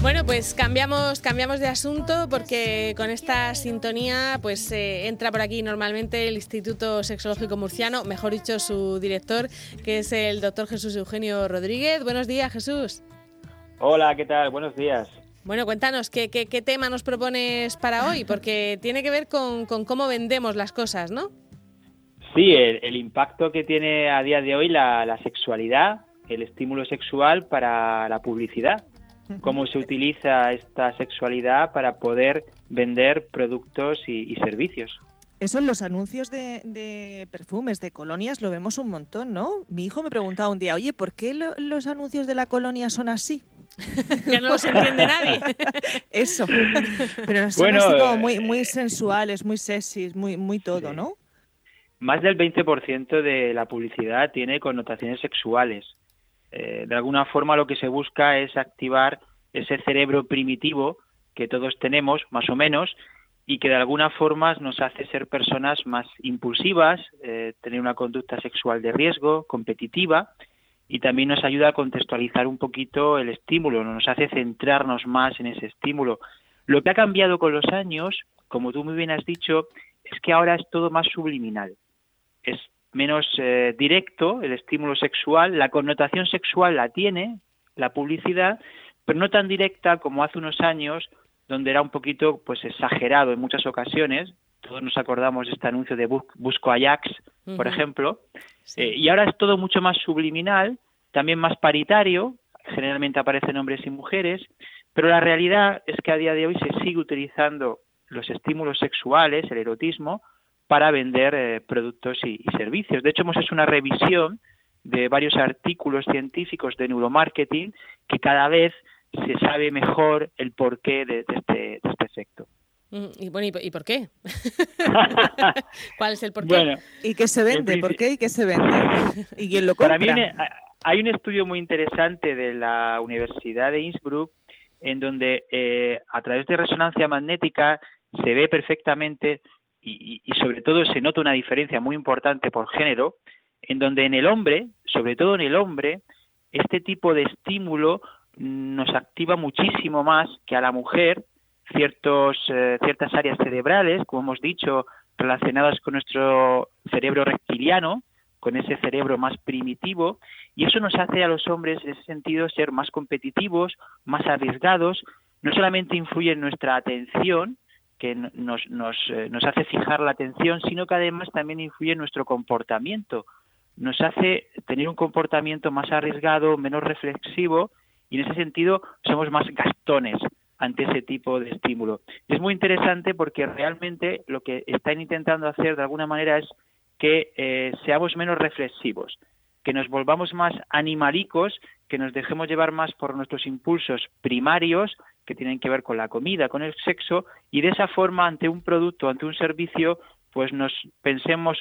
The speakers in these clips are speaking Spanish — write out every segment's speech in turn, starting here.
Bueno, pues cambiamos, cambiamos de asunto porque con esta sintonía pues eh, entra por aquí normalmente el Instituto Sexológico Murciano, mejor dicho su director, que es el doctor Jesús Eugenio Rodríguez. Buenos días, Jesús. Hola, ¿qué tal? Buenos días. Bueno, cuéntanos, ¿qué, qué, tema nos propones para hoy? Porque tiene que ver con, cómo vendemos las cosas, ¿no? Sí, el, impacto que tiene a día de hoy la sexualidad, el estímulo sexual para la publicidad cómo se utiliza esta sexualidad para poder vender productos y, servicios. Eso en los anuncios de, perfumes, de colonias, lo vemos un montón, ¿no? Mi hijo me preguntaba un día, oye, ¿por qué los anuncios de la colonia son así? que no los entiende nadie. Eso. Pero son así como muy, muy sensuales, muy sexys, muy, muy todo, ¿no? Más del 20% de la publicidad tiene connotaciones sexuales. Eh, de alguna forma lo que se busca es activar ese cerebro primitivo que todos tenemos, más o menos, y que de alguna forma nos hace ser personas más impulsivas, eh, tener una conducta sexual de riesgo, competitiva, y también nos ayuda a contextualizar un poquito el estímulo, nos hace centrarnos más en ese estímulo. Lo que ha cambiado con los años, como tú muy bien has dicho, es que ahora es todo más subliminal. Es menos eh, directo el estímulo sexual, la connotación sexual la tiene la publicidad, pero no tan directa como hace unos años, donde era un poquito pues exagerado en muchas ocasiones. Todos nos acordamos de este anuncio de Busco Ajax, por ejemplo. Eh, y ahora es todo mucho más subliminal, también más paritario, generalmente aparecen hombres y mujeres, pero la realidad es que a día de hoy se sigue utilizando los estímulos sexuales, el erotismo, para vender eh, productos y, servicios. De hecho, hemos hecho una revisión de varios artículos científicos de neuromarketing que cada vez se sabe mejor el porqué de, este, este, efecto. Mm, y bueno, ¿y, por qué? ¿Cuál es el porqué? ¿Y qué se vende? ¿Por qué y qué se vende? ¿Y quién lo compra? Para mí hay un estudio muy interesante de la Universidad de Innsbruck en donde eh, a través de resonancia magnética se ve perfectamente y, sobre todo se nota una diferencia muy importante por género, en donde en el hombre, sobre todo en el hombre, este tipo de estímulo nos activa muchísimo más que a la mujer ciertos, eh, ciertas áreas cerebrales, como hemos dicho, relacionadas con nuestro cerebro reptiliano, con ese cerebro más primitivo, y eso nos hace a los hombres en ese sentido ser más competitivos, más arriesgados, no solamente influye en nuestra atención, que nos, nos, eh, nos hace fijar la atención, sino que además también influye en nuestro comportamiento. Nos hace tener un comportamiento más arriesgado, menos reflexivo y en ese sentido somos más gastones ante ese tipo de estímulo. Es muy interesante porque realmente lo que están intentando hacer de alguna manera es que eh, seamos menos reflexivos, que nos volvamos más animalicos, que nos dejemos llevar más por nuestros impulsos primarios que tienen que ver con la comida, con el sexo, y de esa forma ante un producto, ante un servicio, pues nos pensemos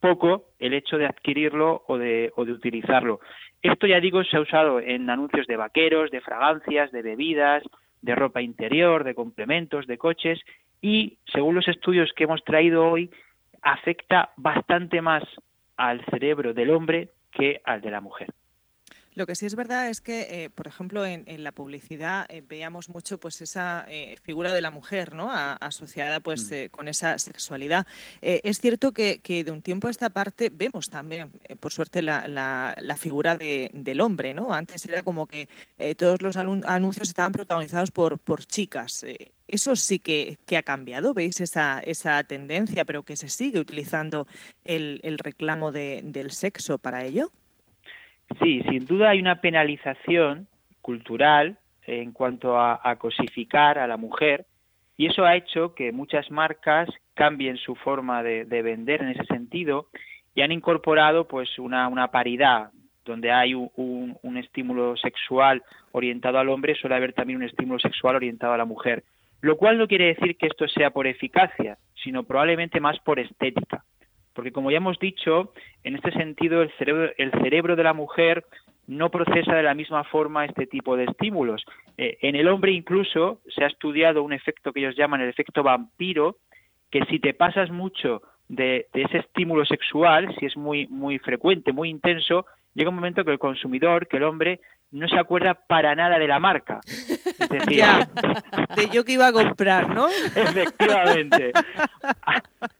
poco el hecho de adquirirlo o de, o de utilizarlo. Esto ya digo se ha usado en anuncios de vaqueros, de fragancias, de bebidas, de ropa interior, de complementos, de coches y según los estudios que hemos traído hoy afecta bastante más al cerebro del hombre que al de la mujer. Lo que sí es verdad es que, eh, por ejemplo, en, la publicidad eh, veíamos mucho pues esa eh, figura de la mujer, ¿no? asociada pues mm. con esa sexualidad. es cierto que, de un tiempo a esta parte vemos también, por suerte, la, figura del hombre, ¿no? Antes era como que todos los anuncios estaban protagonizados por, por chicas. Eso sí que, ha cambiado, ¿veis esa, esa tendencia, pero que se sigue utilizando el, reclamo del sexo para ello? Sí, sin duda hay una penalización cultural en cuanto a, cosificar a la mujer y eso ha hecho que muchas marcas cambien su forma de, vender en ese sentido y han incorporado pues una, una paridad donde hay un, un, estímulo sexual orientado al hombre suele haber también un estímulo sexual orientado a la mujer. Lo cual no quiere decir que esto sea por eficacia sino probablemente más por estética porque como ya hemos dicho, en este sentido el cerebro, el cerebro de la mujer no procesa de la misma forma este tipo de estímulos. Eh, en el hombre incluso se ha estudiado un efecto que ellos llaman el efecto vampiro, que si te pasas mucho de, ese estímulo sexual, si es muy, muy frecuente, muy intenso, llega un momento que el consumidor, que el hombre, no se acuerda para nada de la marca. Es decir, de yo que iba a comprar, ¿no? Efectivamente.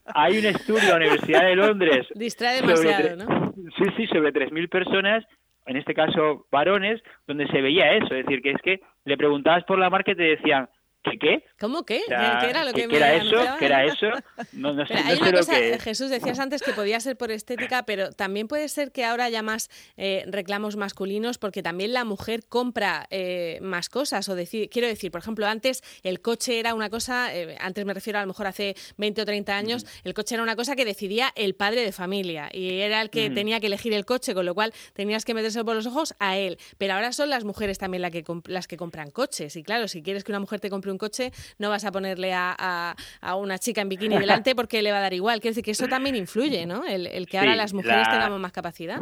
Hay un estudio de la Universidad de Londres. Distrae demasiado, ¿no? Sí, sí, sobre 3.000 personas, en este caso varones, donde se veía eso. Es decir, que es que le preguntabas por la marca y te decían, ¿Qué qué? ¿Cómo qué? ¿Qué era lo que, me era eso? ¿Qué era eso? No, no sé, hay una cosa, Jesús, decías antes que podía ser por estética, pero también puede ser que ahora haya más eh, reclamos masculinos porque también la mujer compra eh, más cosas. o decir, Quiero decir, por ejemplo, antes el coche era una cosa, eh, antes me refiero a lo mejor hace 20 o 30 años, el coche era una cosa que decidía el padre de familia y era el que tenía que elegir el coche, con lo cual tenías que meterse por los ojos a él. Pero ahora son las mujeres también la que las que compran coches. Y claro, si quieres que una mujer te compre un coche, no vas a ponerle a, una chica en bikini delante porque le va a dar igual. Quiero decir que eso también influye, ¿no? El, que ahora las mujeres tengamos más capacidad.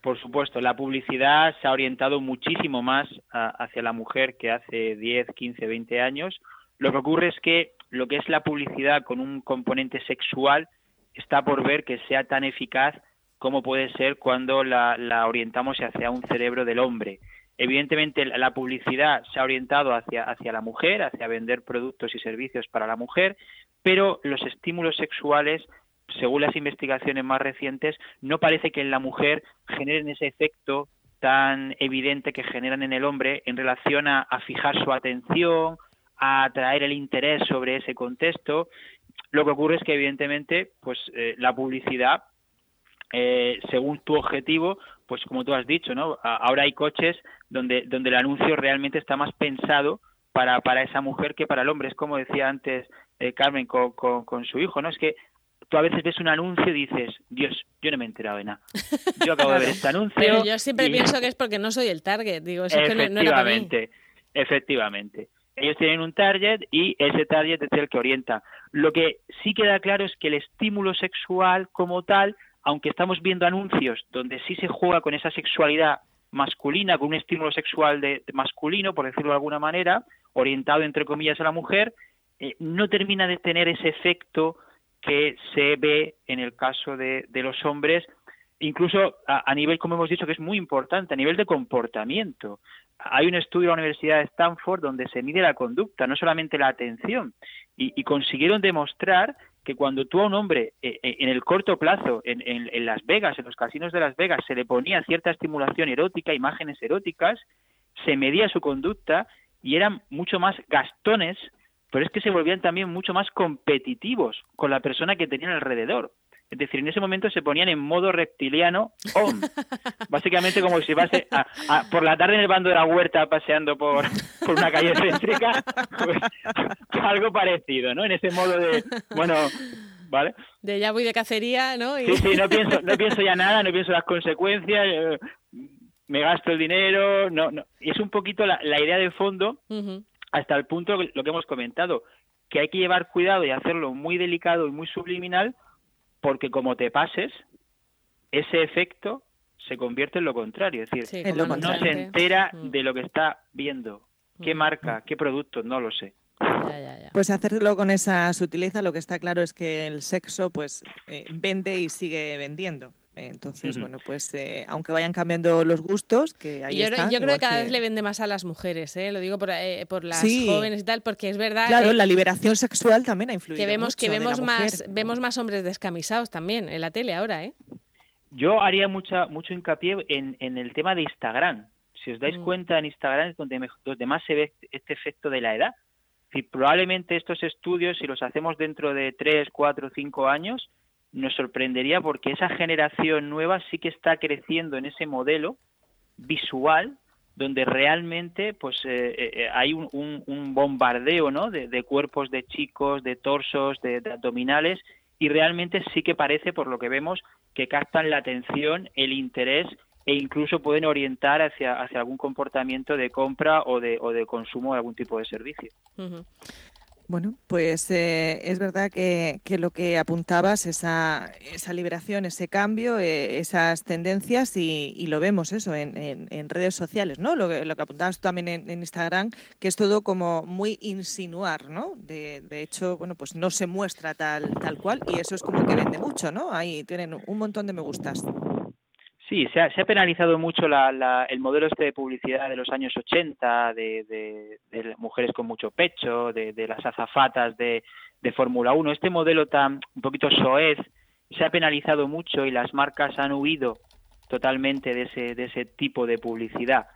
Por supuesto, la publicidad se ha orientado muchísimo más hacia la mujer que hace 10, 15, 20 años. Lo que ocurre es que lo que es la publicidad con un componente sexual está por ver que sea tan eficaz como puede ser cuando la, la orientamos hacia un cerebro del hombre. Evidentemente, la publicidad se ha orientado hacia, hacia la mujer, hacia vender productos y servicios para la mujer, pero los estímulos sexuales, según las investigaciones más recientes, no parece que en la mujer generen ese efecto tan evidente que generan en el hombre en relación a, fijar su atención, a atraer el interés sobre ese contexto. Lo que ocurre es que, evidentemente, pues eh, la publicidad, eh, según tu objetivo, pues como tú has dicho, ¿no? Ahora hay coches donde, donde el anuncio realmente está más pensado para, para esa mujer que para el hombre. Es como decía antes eh, Carmen con, con, su hijo, ¿no? Es que tú a veces ves un anuncio y dices, Dios, yo no me he enterado de nada. Yo acabo de ver este anuncio. Pero yo siempre pienso que es porque no soy el target, digo, eso es que no era para mí. Efectivamente. Ellos tienen un target y ese target es el que orienta. Lo que sí queda claro es que el estímulo sexual como tal aunque estamos viendo anuncios donde sí se juega con esa sexualidad masculina, con un estímulo sexual de, masculino, por decirlo de alguna manera, orientado entre comillas a la mujer, eh, no termina de tener ese efecto que se ve en el caso de, los hombres, incluso a, nivel, como hemos dicho, que es muy importante, a nivel de comportamiento. Hay un estudio de la Universidad de Stanford donde se mide la conducta, no solamente la atención, y consiguieron demostrar que cuando tú a un hombre eh, eh, en el corto plazo, en, en, Las Vegas, en los casinos de Las Vegas, se le ponía cierta estimulación erótica, imágenes eróticas, se medía su conducta y eran mucho más gastones, pero es que se volvían también mucho más competitivos con la persona que tenían alrededor. Es decir, en ese momento se ponían en modo reptiliano on. Básicamente como si vas a, por la tarde en el bando de la huerta paseando por, por una calle céntrica, pues, algo parecido, ¿no? En ese modo de, bueno, ¿vale? De ya voy de cacería, ¿no? Sí, sí, no pienso, no pienso ya nada, no pienso las consecuencias, eh, me gasto el dinero, no, no. Y es un poquito la, idea de fondo, hasta el punto, lo que hemos comentado, que hay que llevar cuidado y hacerlo muy delicado y muy subliminal, porque como te pases, ese efecto se convierte en lo contrario, es decir, no se entera mm. de lo que está viendo, qué mm. marca, qué producto, no lo sé. Pues hacerlo con esa sutileza, lo que está claro es que el sexo pues eh, vende y sigue vendiendo. Entonces, bueno, pues eh, aunque vayan cambiando los gustos, que ahí yo, están, yo creo que cada vez le vende más a las mujeres, ¿eh? lo digo por, eh, por las jóvenes y tal, porque es verdad. Claro, la liberación sexual también ha influido. Que vemos, que vemos, más, vemos más hombres descamisados también en la tele ahora, ¿eh? Yo haría mucha, mucho hincapié en, en el tema de Instagram. Si os dais mm. cuenta, en Instagram es donde, donde más se ve este efecto de la edad. Si probablemente estos estudios, si los hacemos dentro de 3, 4, 5 años, nos sorprendería porque esa generación nueva sí que está creciendo en ese modelo visual donde realmente pues eh, eh, eh, hay un, un, bombardeo ¿no? de, cuerpos de chicos, de torsos, de, abdominales y realmente sí que parece, por lo que vemos, que captan la atención, el interés e incluso pueden orientar hacia, hacia algún comportamiento de compra o de, o de consumo de algún tipo de servicio. Bueno, pues eh, es verdad que, lo que apuntabas, esa, esa liberación, ese cambio, eh, esas tendencias, y, lo vemos eso en, en, redes sociales, ¿no? Lo que, lo que apuntabas también en, Instagram, que es todo como muy insinuar, ¿no? De, de, hecho, bueno, pues no se muestra tal, tal cual, y eso es como que vende mucho, ¿no? Ahí tienen un montón de me gustas. Sí, se ha, penalizado mucho el modelo este de publicidad de los años 80, de, mujeres con mucho pecho, de, las azafatas de, Fórmula 1. Este modelo tan un poquito soez se ha penalizado mucho y las marcas han huido totalmente de ese, de ese tipo de publicidad.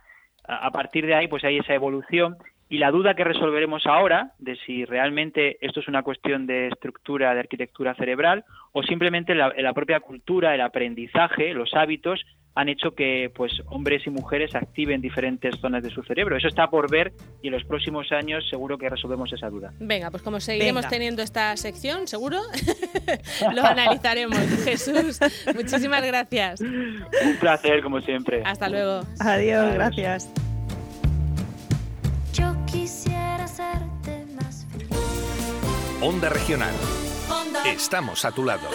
A partir de ahí, pues hay esa evolución y la duda que resolveremos ahora de si realmente esto es una cuestión de estructura, de arquitectura cerebral o simplemente la, la propia cultura, el aprendizaje, los hábitos han hecho que pues hombres y mujeres activen diferentes zonas de su cerebro. Eso está por ver y en los próximos años seguro que resolvemos esa duda. Venga, pues como seguiremos teniendo esta sección, seguro lo analizaremos. Jesús, muchísimas gracias. Un placer, como siempre. Hasta luego. Adiós, gracias. Onda Regional. Estamos a tu lado.